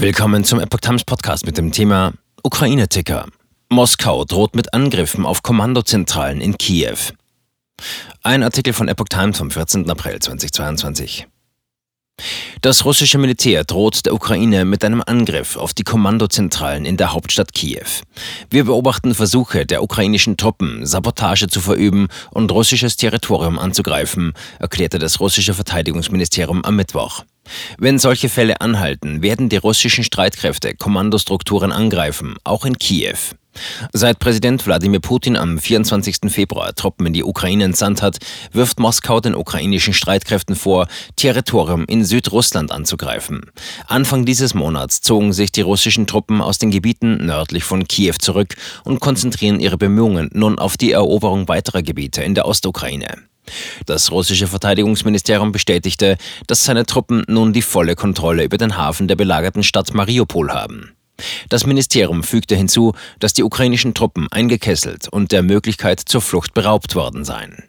Willkommen zum Epoch Times Podcast mit dem Thema Ukraine-Ticker. Moskau droht mit Angriffen auf Kommandozentralen in Kiew. Ein Artikel von Epoch Times vom 14. April 2022. Das russische Militär droht der Ukraine mit einem Angriff auf die Kommandozentralen in der Hauptstadt Kiew. Wir beobachten Versuche der ukrainischen Truppen, Sabotage zu verüben und russisches Territorium anzugreifen, erklärte das russische Verteidigungsministerium am Mittwoch. Wenn solche Fälle anhalten, werden die russischen Streitkräfte Kommandostrukturen angreifen, auch in Kiew. Seit Präsident Wladimir Putin am 24. Februar Truppen in die Ukraine entsandt hat, wirft Moskau den ukrainischen Streitkräften vor, Territorium in Südrussland anzugreifen. Anfang dieses Monats zogen sich die russischen Truppen aus den Gebieten nördlich von Kiew zurück und konzentrieren ihre Bemühungen nun auf die Eroberung weiterer Gebiete in der Ostukraine. Das russische Verteidigungsministerium bestätigte, dass seine Truppen nun die volle Kontrolle über den Hafen der belagerten Stadt Mariupol haben. Das Ministerium fügte hinzu, dass die ukrainischen Truppen eingekesselt und der Möglichkeit zur Flucht beraubt worden seien.